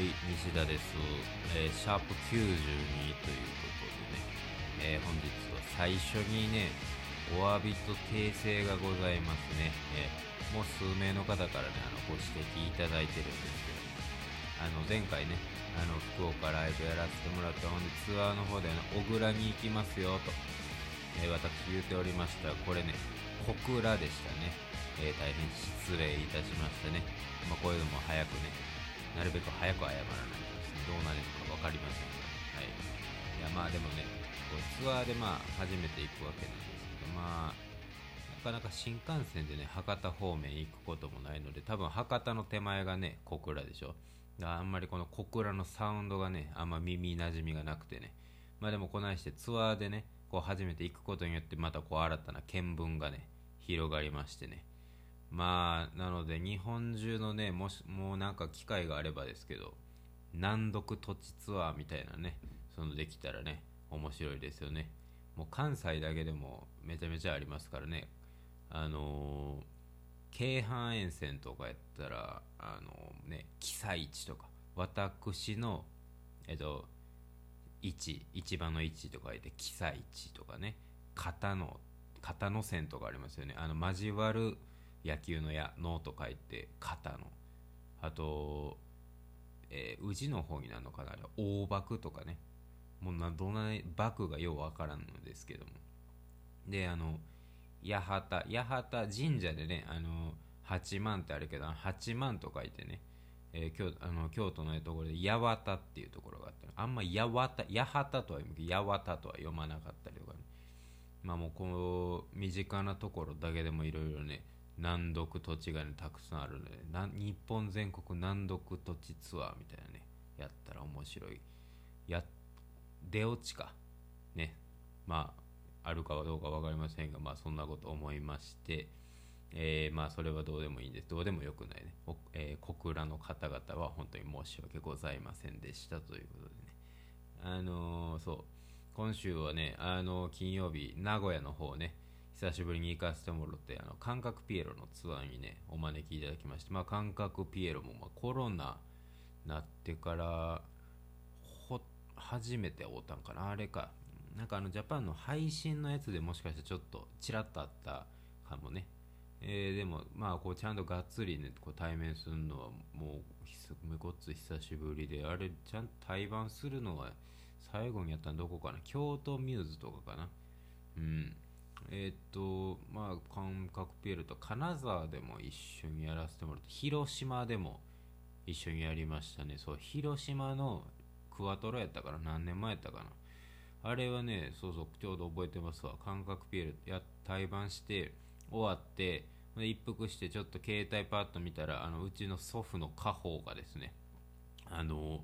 い、西田です。えーシャープ92ということでね、えー、本日は最初にね、お詫びと訂正がございますね。えー、もう数名の方からね、あのご指摘いただいてるんですけど、あの前回ね、あの福岡ライブやらせてもらった本でツアーの方で、ね、小倉に行きますよと、え、私言うておりましたこれね、小倉でしたね。えー、大変失礼いたしましたね。まあ、こういうのも早くね、なるべく早く謝らないとですね、どうなるのか？分かりませんが、はい。いや、まあでもね、こうツアーでまあ初めて行くわけなんですけど、まあ、なかなか新幹線でね、博多方面行くこともないので、多分博多の手前がね、小倉でしょ。だからあんまりこの小倉のサウンドがね、あんま耳なじみがなくてね。まあでもこないしてツアーでね、こう初めて行くことによってまたこう新たな見聞がね、広がりましてね。まあなので日本中のねもしもうなんか機会があればですけど難読土地ツアーみたいなねそのできたらね面白いですよね。もう関西だけでもめちゃめちゃありますからね。あのー、京阪沿線とかやったらあの、ね記載地とか私のえっと位置一番の位置とか言って記載地とかね型の型の線とかありますよね。あの交わる野球の矢脳と書いて肩の。あと、えー、宇治の方になるのかな大幕とかね。もうなどんな幕がようわからんのですけども。であの八幡八幡神社でねあの八幡ってあるけど八幡と書いてね、えー、京あの京都のところで八幡っていうところがあってあんま八幡八幡とは読む八幡とは読まなかったりとかね。まあもうこの身近なところだけでもいろいろね難読土地がねたくさんあるので日本全国難読土地ツアーみたいなねやったら面白い。や出落ちか。ね。まああるかどうか分かりませんがまあそんなこと思いまして。えー、まあそれはどうでもいいんです。どうでもよくないね、えー、小倉の方々は本当に申し訳ございませんでしたということでね。あのー、そう。今週はねあの金曜日名古屋の方ね。久しぶりに行かせてもらってあの感覚ピエロのツアーにねお招きいただきまして、まあ、感覚ピエロもまあコロナなってからほ初めて会うたんかなあれか。なんかあのジャパンの配信のやつでもしかしてちょっとちらっとあったかもね。えー、でもまあこうちゃんとがっつりねこう対面するのはもうめこっつ久しぶりであれちゃんと対バンするのは最後にやったのどこかな？京都ミューズとかかな。うん。えっ、とまあ感覚ピエールと金沢でも一緒にやらせてもらって広島でも一緒にやりましたね。そう広島のクワトロやったから何年前やったかな？あれはねそうそうちょうど覚えてますわ。感覚ピエールや対バンして終わって一服してちょっと携帯パッと見たらあのうちの祖父の家宝がですねあの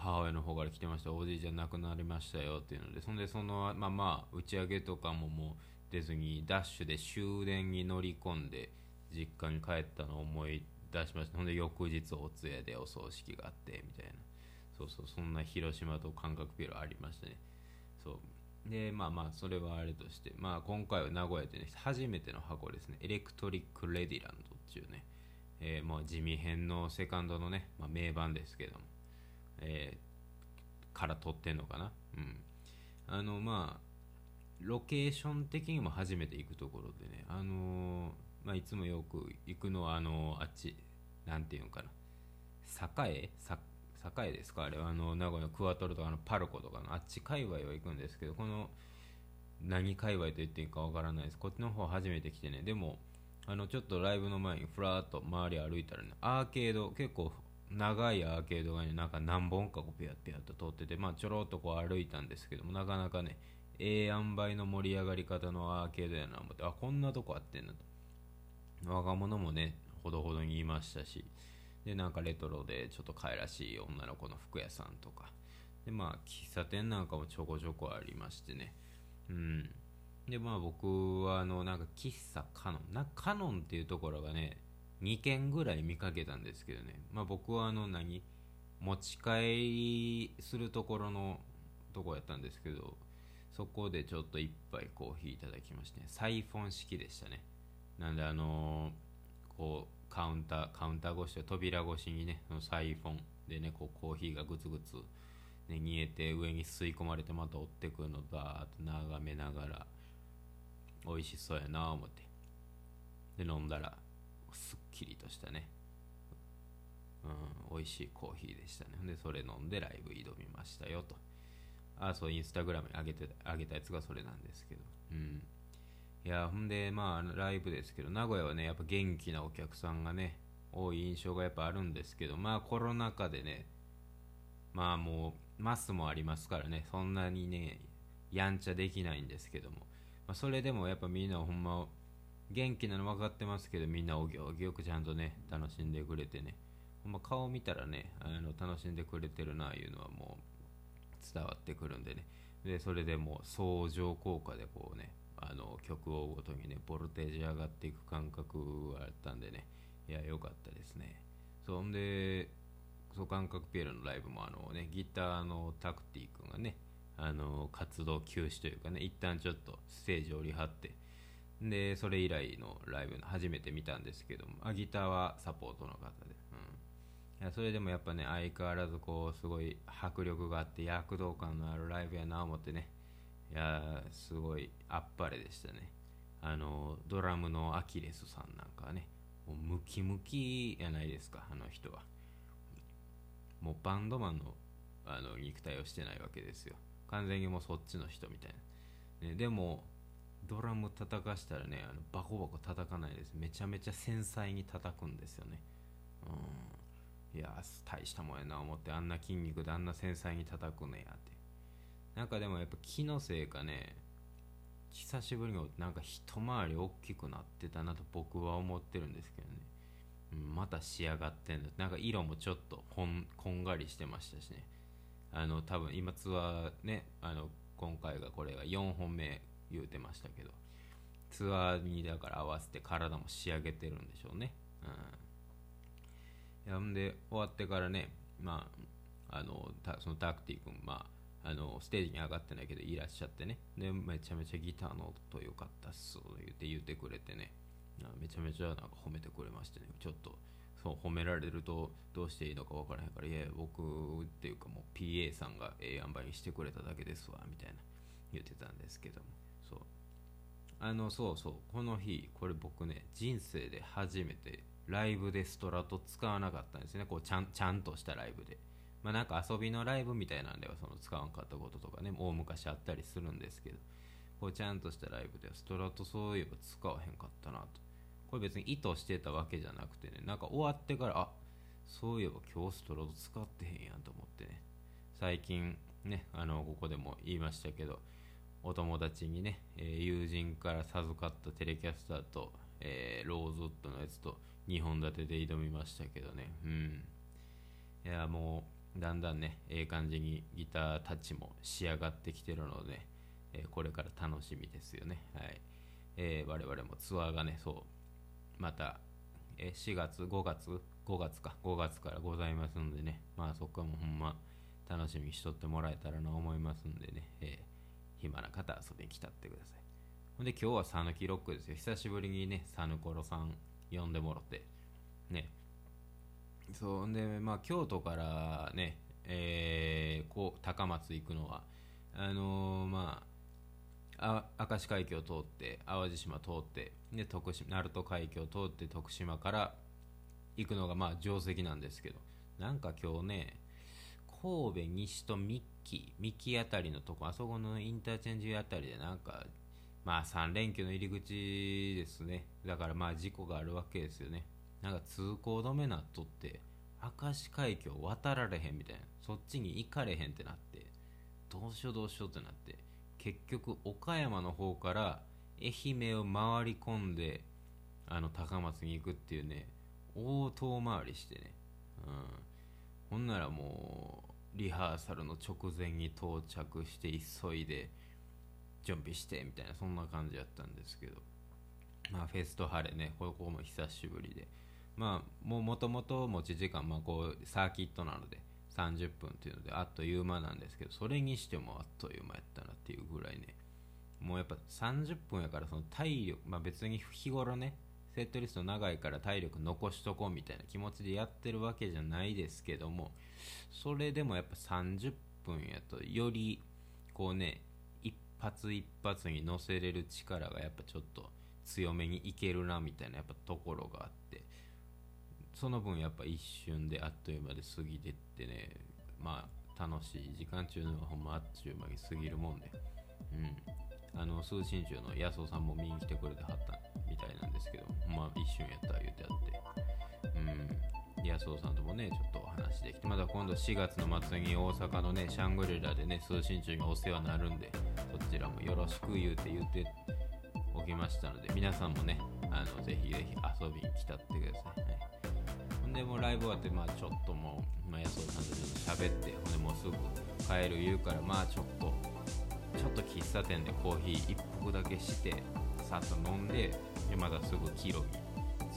母親の方から来てました。おじいちゃん亡くなりましたよっていうので。そんでそのまあまあ打ち上げとかももう出ずにダッシュで終電に乗り込んで実家に帰ったのを思い出しました。ほんで翌日お通夜でお葬式があってみたいな。そうそうそんな広島と感覚ピロありましたね。そう。でまあまあそれはあれとしてまあ今回は名古屋でね初めての箱ですね。エレクトリック・レディランドっていうね。えー、まあ地味編のセカンドのね、まあ、名盤ですけども。えー、から撮ってんのかな？うん。あのまあロケーション的にも初めて行くところでねあのー、まあ、いつもよく行くのはあのー、あっちなんていうのかな。栄？栄ですか？あれはあの名古屋のクワトロとかのパルコとかのあっち界隈は行くんですけどこの何界隈と言っていいかわからないです。こっちの方初めて来てね。でもあのちょっとライブの前にふらっと周り歩いたらねアーケード結構長いアーケードがね、なんか何本かこうピヤピヤと通ってて、まあちょろっとこう歩いたんですけども、なかなかね、ええ塩梅の盛り上がり方のアーケードやな思って、あ、こんなとこあってんなと。若者もね、ほどほどにいましたし、で、なんかレトロでちょっと可愛らしい女の子の服屋さんとか、で、まあ喫茶店なんかもちょこちょこありましてね、うん。で、まあ僕はあの、なんか喫茶カノン、なカノンっていうところがね、2件ぐらい見かけたんですけどね、まあ、僕はあの何？持ち帰りするところのとこやったんですけどそこでちょっと一杯コーヒーいただきまして、サイフォン式でしたね。なんであのー、こうカウンターカウンター越しで扉越しにねそのサイフォンでねこうコーヒーがグツグツね、煮えて上に吸い込まれてまた追ってくるのバーっと眺めながら美味しそうやな思って。で飲んだらすっきりとしたね。うん美味しいコーヒーでしたね。でそれ飲んでライブ挑みましたよと。あそうインスタグラムに上げて上げたやつがそれなんですけど。うん。いやほんでまあライブですけど名古屋はねやっぱ元気なお客さんがね多い印象がやっぱあるんですけどまあコロナ禍でねまあもうマスもありますからねそんなにねやんちゃできないんですけども、まあ、それでもやっぱみんなほんま元気なの分かってますけどみんなお行儀よくちゃんとね楽しんでくれてね。ほんま顔見たらねあの楽しんでくれてるなあいうのはもう伝わってくるんでね。でそれでもう相乗効果でこうねあの曲をごとにねボルテージ上がっていく感覚があったんでね。いや良かったですね。そんでそう感覚ピエロのライブもあのねギターのタクティ君がねあの活動休止というかね一旦ちょっとステージをり張ってでそれ以来のライブ初めて見たんですけどもあギターはサポートの方で、うん、いやそれでもやっぱね相変わらずこうすごい迫力があって躍動感のあるライブやな思ってね。いやすごいあっぱれでしたね。あのドラムのアキレスさんなんかはねもうムキムキやないですかあの人は。もうバンドマンのあの肉体をしてないわけですよ。完全にもうそっちの人みたいな、ね、でもドラム叩かしたらねあのバコバコ叩かないです。めちゃめちゃ繊細に叩くんですよね。うん。いや大したもんやな思ってあんな筋肉であんな繊細に叩くねや。ってなんかでもやっぱ気のせいかね久しぶりになんか一回り大きくなってたなと僕は思ってるんですけどね、うん、また仕上がってんだなんか色もちょっとこんこんがりしてましたしね。あの多分今ツアーねあの今回がこれが4本目言うてましたけど。ツアーにだから合わせて体も仕上げてるんでしょうね。うん。やんで終わってからねまああのそのタクティ君まああのステージに上がってないけどいらっしゃってね。でめちゃめちゃギターの音良かったっす言って言ってくれてね。めちゃめちゃなんか褒めてくれましてね。ちょっとそう褒められるとどうしていいのか分からへんからいや僕っていうかもう PA さんがええ塩梅にしてくれただけですわみたいな言ってたんですけども。そう。あのそうそう。この日これ僕ね人生で初めてライブでストラト使わなかったんですね。こうちゃんちゃんとしたライブで。まあ、なんか遊びのライブみたいなんではその使わんかったこととかね。大昔あったりするんですけど。こうちゃんとしたライブではストラトそういえば使わへんかったなと。これ別に意図してたわけじゃなくてね。なんか終わってからあそういえば今日ストラト使ってへんやんと思ってね。最近ねあのここでも言いましたけど。お友達にね、えー、友人から授かったテレキャスターと、えー、ローズウッドのやつと2本立てで挑みましたけどね。うん。いやもうだんだんねええ感じにギターたちも仕上がってきてるので、え、これから楽しみですよね。はい、え、我々もツアーがねそうまた、え、4月5月5月か5月からございますんでね。まあそこはもうほんま楽しみにしとってもらえたらな思いますんでね、えー、暇な方遊びに来たってください。ほんで今日は讃岐ロックですよ。久しぶりにねサヌコロさん呼んでもろて。ね。そんでまあ京都からねえー、こう高松行くのはあのー、まあ明石海峡を通って淡路島通ってで徳島鳴門海峡を通って徳島から行くのがまあ定石なんですけど。なんか今日ね神戸西と3キミキあたりのとこあそこのインターチェンジあたりでなんかまあ3連休の入り口ですね。だからまあ事故があるわけですよね。なんか通行止めなっとって明石海峡渡られへんみたいな。そっちに行かれへんってなってどうしようどうしようってなって結局岡山の方から愛媛を回り込んであの高松に行くっていうね大遠回りしてね。うん。ほんならもうリハーサルの直前に到着して急いで準備してみたいなそんな感じやったんですけど。まあフェスト晴れねここも久しぶりで。まあもともと持ち時間、まあ、こうサーキットなので30分っていうのであっという間なんですけどそれにしてもあっという間やったなっていうぐらいね。もうやっぱ30分やからその体力、まあ、別に日頃ねセットリスト長いから体力残しとこうみたいな気持ちでやってるわけじゃないですけどもそれでもやっぱ30分やとよりこうね一発一発に乗せれる力がやっぱちょっと強めにいけるなみたいなやっぱところがあってその分やっぱ一瞬であっという間で過ぎてってねまあ楽しい時間中のほんまあっちゅう間に過ぎるもんでうん。あの通信中の安尾さんも見に来てくれてはったみたいなんですけどまあ一瞬やったら言うてあって。うん。安尾さんともねちょっとお話できてまた今度4月の末に大阪のねシャングリラでね通信中にお世話になるんでそちらもよろしく言うて言うておきましたので皆さんもねあのぜひぜひ遊びに来たってください、はい。ほんでもうライブ終わってまあちょっともう、まあ、安尾さんとちょっと喋ってほんでもうすぐ帰る言うからまあちょっとちょっと喫茶店でコーヒー一服だけしてさっと飲んででまたすぐ帰路に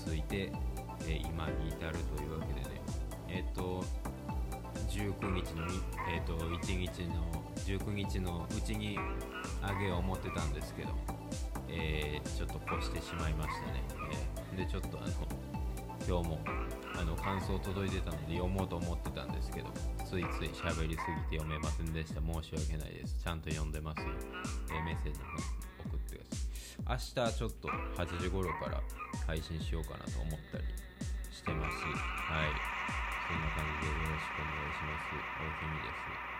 着いて、え今に至るというわけでね。えっ、と19日の、えー、と1日の19日のうちにあげよう思ってたんですけど、えーちょっと越してしまいましたね、えーでちょっとあの今日も感想届いてたので読もうと思ってたんですけどついつい喋りすぎて読めませんでした。申し訳ないです。ちゃんと読んでますよ、えーメッセージの送ってください。明日ちょっと8時頃から配信しようかなと思ったりしてます。はい。そんな感じでよろしくお願いします。大きみです。